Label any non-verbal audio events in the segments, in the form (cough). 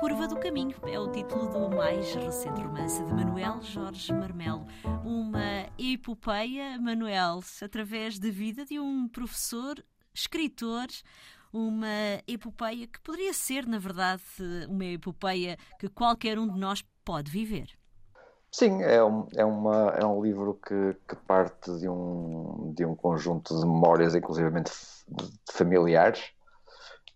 Curva do Caminho é o título do mais recente romance de Manuel Jorge Marmelo. Uma epopeia, Manuel, através da vida de um professor, escritor, uma epopeia que poderia ser, na verdade, uma epopeia que qualquer um de nós pode viver. Sim, é um, é uma, é um livro que, que parte de um, de um conjunto de memórias, inclusivamente familiares,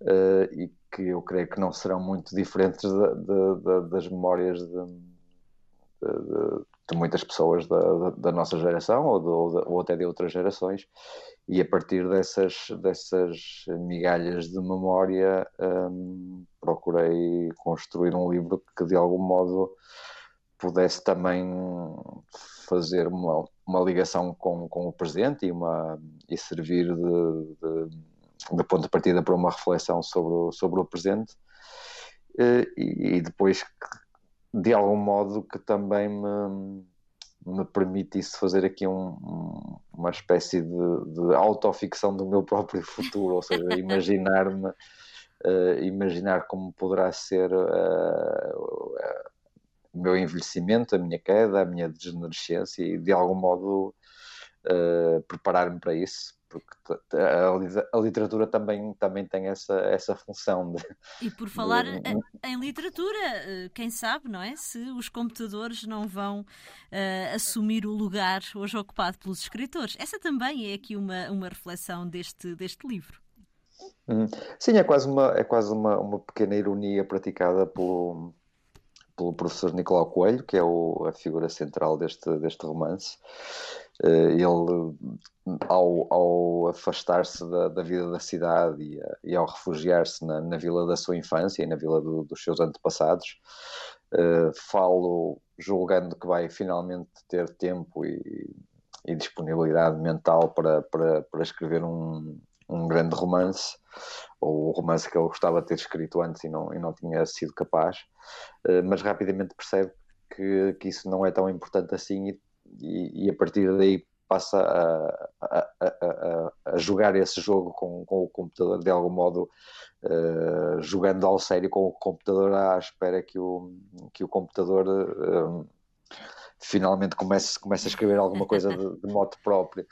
uh, e que eu creio que não serão muito diferentes de, de, de, das memórias de, muitas pessoas da, da nossa geração ou, ou, até de outras gerações, e a partir dessas, dessas migalhas de memória um, procurei construir um livro que de algum modo pudesse também fazer uma, uma ligação com, com o presente e, uma, e servir de, de ponto de partida para uma reflexão sobre o, sobre o presente eh, e, e depois de algum modo que também me, me permitisse fazer aqui um, uma espécie de, de autoficção do meu próprio futuro, ou seja, (laughs) imaginar-me uh, imaginar como poderá ser uh, uh, o meu envelhecimento, a minha queda, a minha degenerescência e de algum modo preparar-me para isso porque a, literatura também, também tem essa, essa função. De, e por falar de... em literatura, eh, quem sabe, não é? Se os computadores não vão uh, assumir o lugar hoje ocupado pelos escritores. Essa também é aqui uma, uma reflexão deste, deste livro. Hum. Sim, é quase uma, é quase uma, uma pequena ironia praticada pelo, pelo professor Nicolau Coelho, que é o, a figura central deste, deste romance. Eh, ele, ao, ao afastar-se da, da, vida da cidade e, e ao refugiar-se na, na, vila da sua infância e na vila do, dos seus antepassados, uh, falo julgando que vai finalmente ter tempo e, e disponibilidade mental para, para, para escrever um, um grande romance, ou o romance que ele gostava de ter escrito antes e não, e não tinha sido capaz, mas rapidamente percebe que, que isso não é tão importante assim e e, a partir daí passa a, a, a, a, jogar esse jogo com, com o computador de algum modo uh, jogando ao sério com o computador à espera que o, que o computador uh, finalmente comece, comece a escrever alguma coisa de, de modo próprio.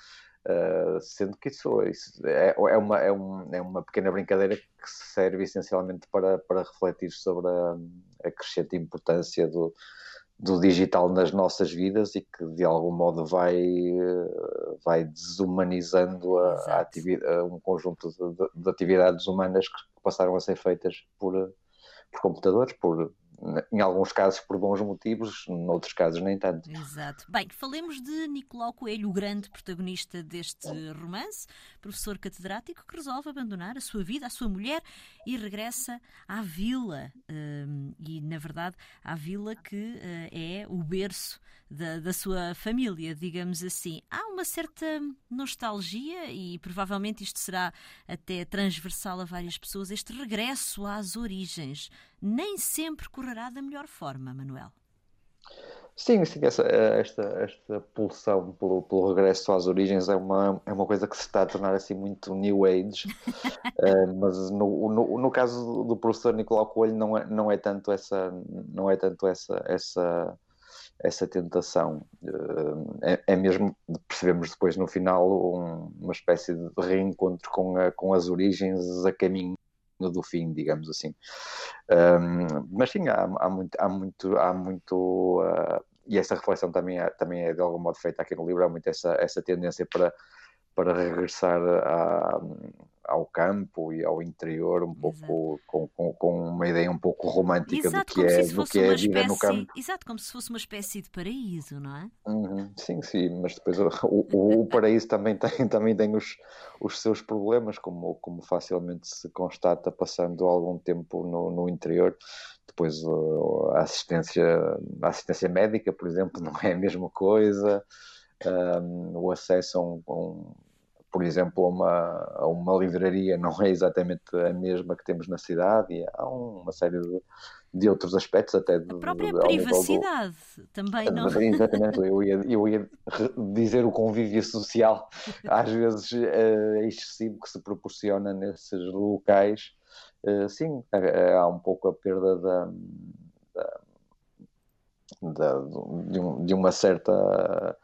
Uh, sendo que isso, isso é, é, uma, é, um, é uma pequena brincadeira que serve essencialmente para, para refletir sobre a, a crescente importância do, do digital nas nossas vidas e que de algum modo vai, eh, vai desumanizando a, a um conjunto de, de, atividades humanas que passaram a ser feitas por, por computadores, por em alguns casos por bons motivos, noutros casos nem tanto. Exato. Bem, falemos de Nicolau Coelho, o grande protagonista deste romance, professor catedrático que resolve abandonar a sua vida, a sua mulher e regressa à vila. Hum, e, na verdade, à vila que eh, é o berço da, da sua família, digamos assim. Há uma certa nostalgia e provavelmente isto será até transversal a várias pessoas, este regresso às origens. Nem sempre correrá da melhor forma, Manuel. Sim, sim essa, esta, esta pulsão pelo, pelo regresso às origens é uma, é uma coisa que se está a tornar assim muito new age, uh, (laughs) mas no, no, no, caso do professor Nicolau Coelho não é, não é tanto essa, não é tanto essa, essa essa tentação. Eh, é, é, mesmo, percebemos depois no final, um, uma espécie de reencontro com, a, com as origens a caminho do fim, digamos assim. Um, mas sim, há, há, muito, há muito, há muito uh, e essa reflexão também é, também é de algum modo feita aqui no livro, há muito essa, essa tendência para, para regressar a, ao campo e ao interior um pouco com, com, com, uma ideia um pouco romântica Exato, do que é, do que é vida espécie, no campo. Exato, como se fosse uma espécie de paraíso, não é? Uhum, sim, sim, mas depois o, o, o, paraíso também tem, (laughs) também tem os, os seus problemas, como, como facilmente se constata passando algum tempo no, no interior. Depois a assistência, a assistência médica, por exemplo, (laughs) não é a mesma coisa. Um, o acesso a um por exemplo, a uma, a uma livraria não é exatamente a mesma que temos na cidade e há uma série de, de outros aspectos até de, a própria de, privacidade do... também não? (laughs) Exatamente eu ia, eu ia dizer o convívio social. (laughs) Às vezes é excessivo que se proporciona nesses locais. Sim, há um pouco a perda da, da, da de, um, de, uma certa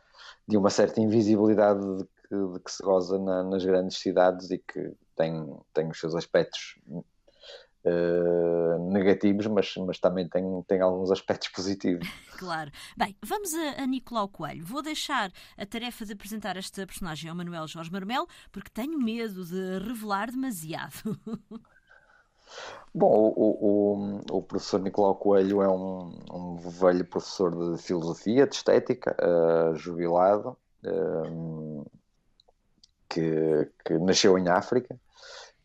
de uma certa invisibilidade de que, de que se goza na, nas grandes cidades e que tem, tem os seus aspectos uh, negativos, mas, mas também tem, tem alguns aspectos (laughs) positivos. Claro. Bem, vamos a, a Nicolau Coelho. Vou deixar a tarefa de apresentar esta personagem ao Manuel Jorge Marmel, porque tenho medo de revelar demasiado. (laughs) Bom, o, o, o, professor Nicolau Coelho é um, um velho professor de filosofia, de estética, uh, jubilado, uh, que, que nasceu em África,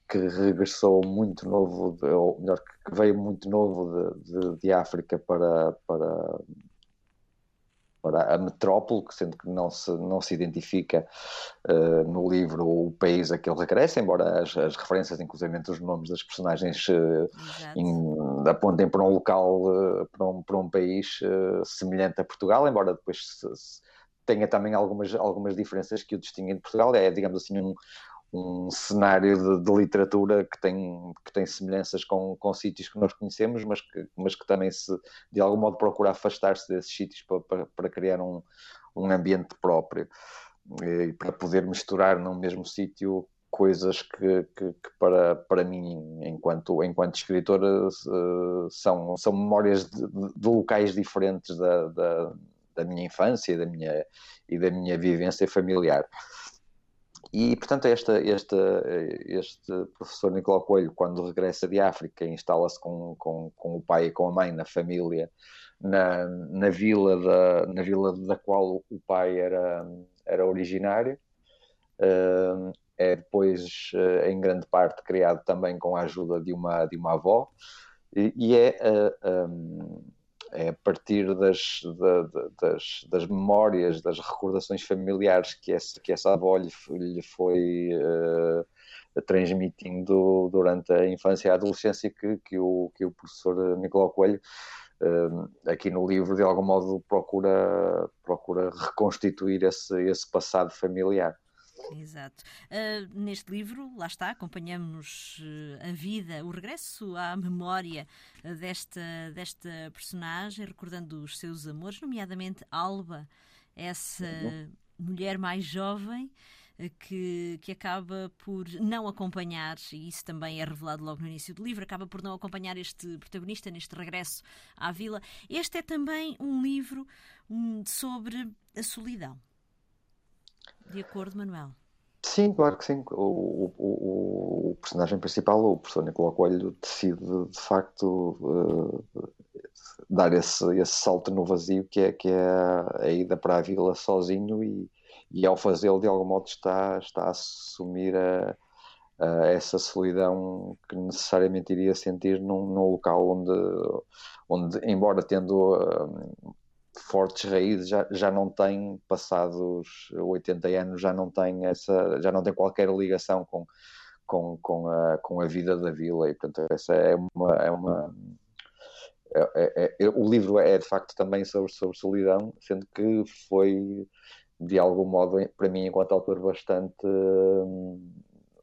que regressou muito novo, de, ou melhor, que veio muito novo de, de, de África para, para, para a metrópole, sendo que não se, não se identifica uh, no livro o país a que ele regressa, embora as, as referências, inclusive os nomes das personagens, uh, in, apontem para um local, uh, para, um, para um país semelhante a Portugal, embora depois se, se tenha também algumas, algumas diferenças que o distinguem de Portugal. É, digamos assim, um, um cenário de, de, literatura que tem, que tem semelhanças com, com sítios que nós conhecemos, mas que, mas que também se, de algum modo, procura afastar-se desses sítios para, para, para, criar um, um ambiente próprio e para poder misturar num mesmo sítio coisas que, que, que, para, para mim, enquanto, enquanto escritor, uh, são, são memórias de, de locais diferentes da, da, da, minha infância e da minha, e da minha vivência familiar. E, portanto, esta, esta, este professor Nicolau Coelho, quando regressa de África, instala-se com, com, com o pai e com a mãe na família, na, na, vila, da, na vila da qual o pai era, era originário. Uh, é depois, uh, em grande parte, criado também com a ajuda de uma, de uma avó. E, e é uh, um, é a partir das, das, das, memórias, das recordações familiares que essa, que essa avó lhe, lhe foi uh, transmitindo durante a infância e a adolescência que, que, o, que o professor Nicolau Coelho uh, aqui no livro de algum modo procura, procura reconstituir esse, esse passado familiar. Exato. Uh, neste livro, lá está, acompanhamos uh, a vida, o regresso à memória uh, desta, desta personagem, recordando os seus amores, nomeadamente Alba, essa mulher mais jovem que, que acaba por não acompanhar, e isso também é revelado logo no início do livro, acaba por não acompanhar este protagonista neste regresso à vila. Este é também um livro um, sobre a solidão. De acordo, Manuel? Sim, claro que sim. O, o, o personagem principal, o professor Nicolau Coelho, decide de facto uh, dar esse, esse salto no vazio que é, que é a ida para a vila sozinho e, e ao fazê-lo de algum modo está, está a assumir a, a essa solidão que necessariamente iria sentir num, num local onde, onde embora tendo uh, fortes raízes já, já não tem passados 80 anos já não tem essa já não tem qualquer ligação com com, com, a, com a vida da vila. E portanto essa é uma é uma é, é, é, o livro é de facto também sobre sobre solidão sendo que foi de algum modo para mim enquanto autor bastante hum,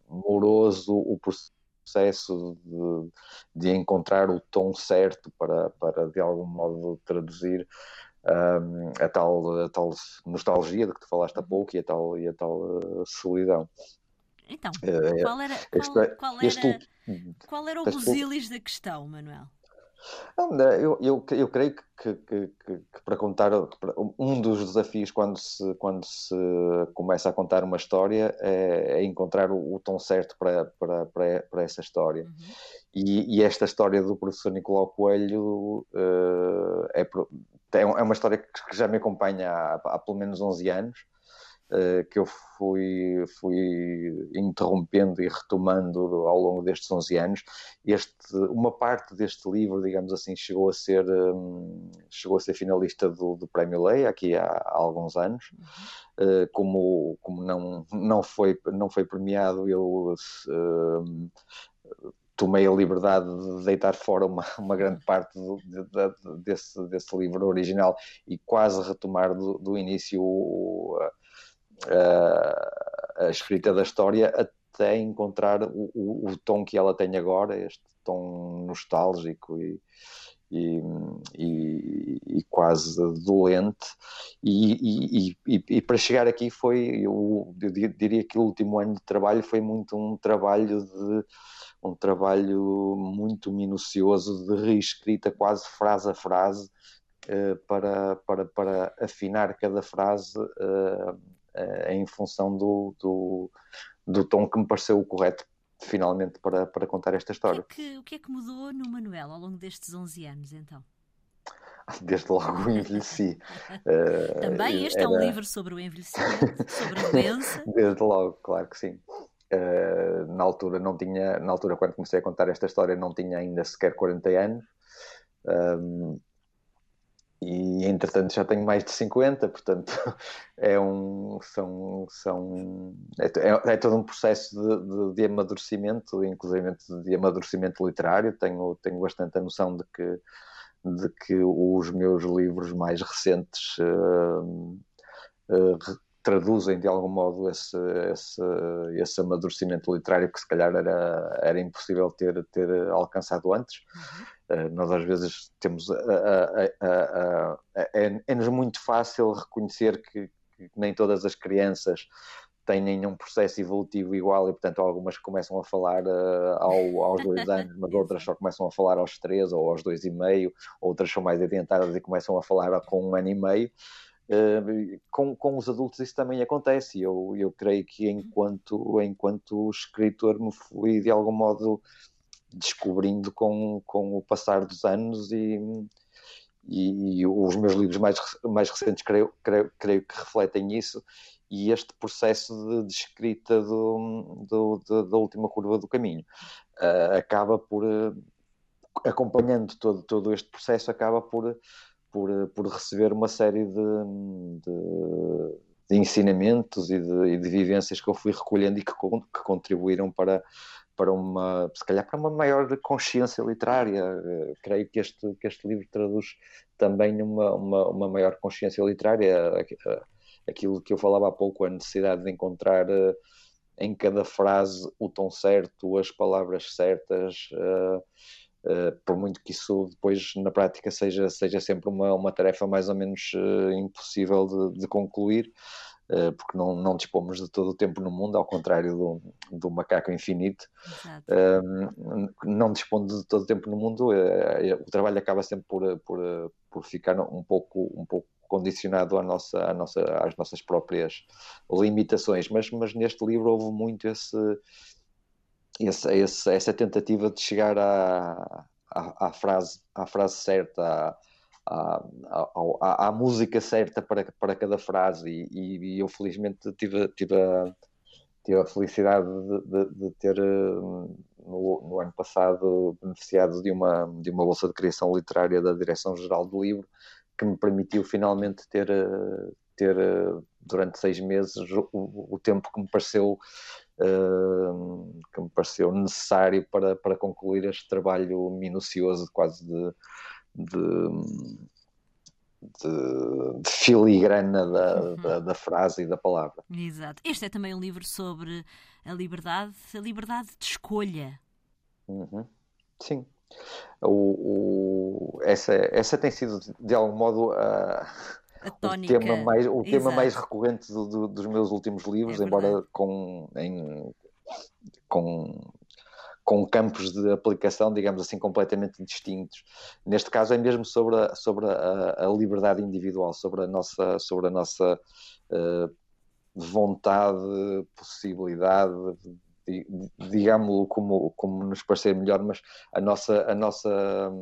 moroso o processo de, de encontrar o tom certo para, para de algum modo traduzir um, a, tal, a tal nostalgia de que tu falaste há uhum. pouco e a tal, e a tal uh, solidão. Então, uh, qual era, qual, qual era, este, qual era o busilis da questão, Manuel? Eu, eu, eu creio que, que, que, que para contar um dos desafios quando se, quando se começa a contar uma história é, é encontrar o, o, tom certo para, para, para, para essa história. Uhum. E, e, esta história do professor Nicolau Coelho uh, é, é, é uma história que já me acompanha há, há pelo menos 11 anos, uh, que eu fui, fui interrompendo e retomando ao longo destes 11 anos. Este, uma parte deste livro, digamos assim, chegou a ser, um, chegou a ser finalista do, do Prémio Leia, aqui há, há alguns anos. Uh, como como não, não, foi, não foi premiado, eu uh, tomei a liberdade de deitar fora uma, (laughs) uma grande parte do, de, de, desse, desse livro original e quase retomar do, do início a, a, escrita da história até encontrar o, o, o, tom que ela tem agora, este tom nostálgico e, e, e, e, quase dolente. E, e, para chegar aqui foi, eu, eu, diria que o último ano de trabalho foi muito um trabalho de um trabalho muito minucioso de reescrita quase frase a frase uh, para, para, para afinar cada frase uh, uh, em função do, do, do tom que me pareceu o correto finalmente para, para contar esta história. O que, é que, o que é que mudou no Manuel ao longo destes 11 anos, então? Desde logo envelheci. (laughs) Também este era... é um livro sobre o envelhecimento, sobre a doença. (laughs) Desde logo, claro que sim. Uh, na altura não tinha, na altura quando comecei a contar esta história não tinha ainda sequer 40 anos. Um, e entretanto já tenho mais de 50, portanto (laughs) é um são, são é, é, é todo um processo de, de, de, amadurecimento, inclusive de amadurecimento literário. Tenho, tenho bastante a noção de que, de que os meus livros mais recentes uh, uh, traduzem de algum modo esse, esse, esse amadurecimento literário que se calhar era, era impossível ter, ter alcançado antes. Uhum. Eh, nós às vezes temos é-nos muito fácil reconhecer que, que, nem todas as crianças têm nenhum processo evolutivo igual e portanto algumas começam a falar uh, ao, aos dois (laughs) anos, mas outras só começam a falar aos três ou aos dois e meio, outras são mais adiantadas e começam a falar com um ano e meio. Uh, com, com os adultos isso também acontece. Eu, eu creio que enquanto, enquanto escritor me fui de algum modo descobrindo com, com o passar dos anos e, e, e os meus livros mais, mais recentes creio, creio, creio que refletem isso e este processo de, de escrita do, do, do, da última curva do caminho uh, acaba por uh, acompanhando todo, todo este processo acaba por, por, por receber uma série de, de, de ensinamentos e de, e de, vivências que eu fui recolhendo e que, que contribuíram para, para uma, se calhar para uma maior consciência literária. Uh, creio que este, que este livro traduz também uma, uma, uma maior consciência literária. Aquilo que eu falava há pouco, a necessidade de encontrar uh, em cada frase o tom certo, as palavras certas. Uh, por muito que isso depois na prática seja, seja sempre uma, uma tarefa mais ou menos impossível de, de concluir, eh, porque não, não dispomos de todo o tempo no mundo, ao contrário do, do macaco infinito, um, não dispondo de todo o tempo no mundo, o trabalho acaba sempre por, por, por ficar um pouco, um pouco condicionado à nossa, à nossa, às nossas próprias limitações, mas, mas neste livro houve muito esse, esse, esse essa tentativa de chegar à, à, à, frase, à frase certa, à, à, à, música certa para, para cada frase. E, e, eu felizmente tive, tive, a, tive a felicidade de, de, de ter no, no, ano passado beneficiado de uma, de uma bolsa de criação literária da Direção-Geral do Livro que me permitiu finalmente ter, ter durante seis meses o, o tempo que me pareceu uh, que me pareceu necessário para, para concluir este trabalho minucioso quase de de, de, de filigrana da, uhum. da, da, frase e da palavra. Exato. Este é também um livro sobre a liberdade, a liberdade de escolha. Uhum. Sim. O, o, essa, essa tem sido, de algum modo, a, o tema mais, o tema mais recorrente do, do, dos meus últimos livros, é embora com, em, com com campos de aplicação, digamos assim, completamente distintos. Neste caso é mesmo sobre a, sobre a, a liberdade individual, sobre a nossa, sobre a nossa uh, vontade, possibilidade, digamos-lo como, como nos parecer melhor, mas a nossa, a nossa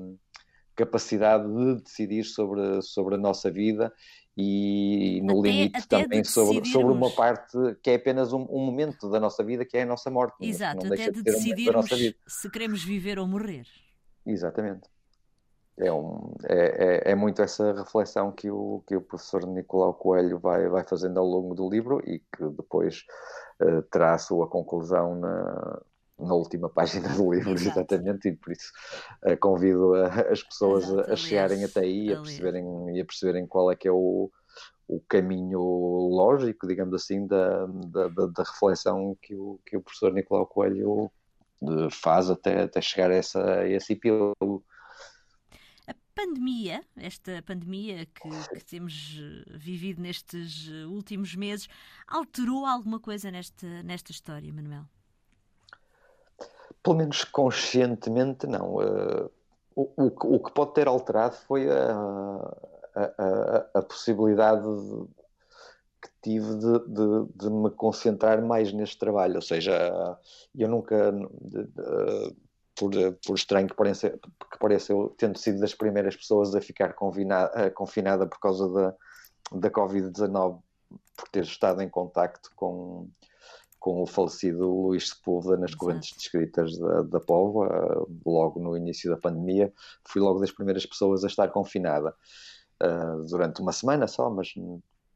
capacidade de decidir sobre, sobre a nossa vida e no até, limite até também sobre, sobre uma parte que é apenas um, um, momento da nossa vida, que é a nossa morte. Exato, até de, de decidirmos um se queremos viver ou morrer. Exatamente. É, um, é, é, é, muito essa reflexão que o, que o professor Nicolau Coelho vai, vai fazendo ao longo do livro e que depois uh, terá a sua conclusão na, na última página do livro, Exato. exatamente, e por isso uh, convido a, as pessoas Exato, a, a chegarem até aí e a perceberem, e a perceberem qual é que é o, o caminho lógico, digamos assim, da, da, da, da reflexão que o, que o professor Nicolau Coelho faz até, até chegar a, essa, a esse epílogo. A pandemia, esta pandemia que, que, temos vivido nestes últimos meses, alterou alguma coisa nesta, nesta história, Manuel? Pelo menos conscientemente, não. Uh, o, o, o, que pode ter alterado foi a, a, a, a possibilidade de, que tive de, de, de, me concentrar mais neste trabalho. Ou seja, eu nunca, por, por, estranho que pareça, que pareça, eu tendo sido das primeiras pessoas a ficar confinada, confinada por causa da, da Covid-19, por ter estado em contacto com, com o falecido Luís Sepúlveda nas Exato. correntes descritas da, da Póvoa, logo no início da pandemia, fui logo das primeiras pessoas a estar confinada. Uh, durante uma semana só, mas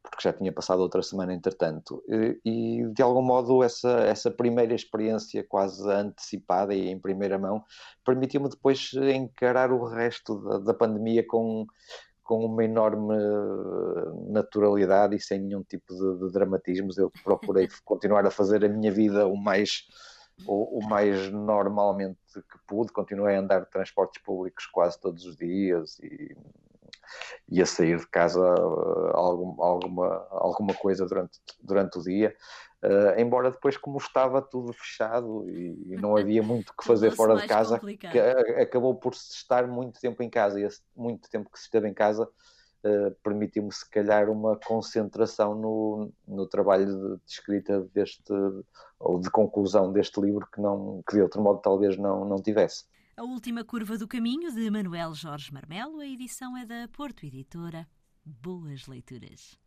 porque já tinha passado outra semana entretanto. E, e de algum modo essa, essa primeira experiência quase antecipada e em primeira mão permitiu-me depois encarar o resto da, da pandemia com, com uma enorme naturalidade e sem nenhum tipo de, de dramatismos. Eu procurei (laughs) continuar a fazer a minha vida o mais o, o, mais normalmente que pude. Continuei a andar de transportes públicos quase todos os dias e e a sair de casa uh, algum, alguma, alguma coisa durante, durante o dia. Uh, embora depois, como estava tudo fechado e, e não havia muito que (laughs) fazer fora de casa, que, acabou por se estar muito tempo em casa e esse muito tempo que se esteve em casa uh, permitiu-me, se calhar, uma concentração no, no trabalho de, de, escrita deste ou de conclusão deste livro que, não, que de outro modo talvez não, não tivesse. A Última Curva do Caminho, de Manuel Jorge Marmelo. A edição é da Porto Editora. Boas leituras.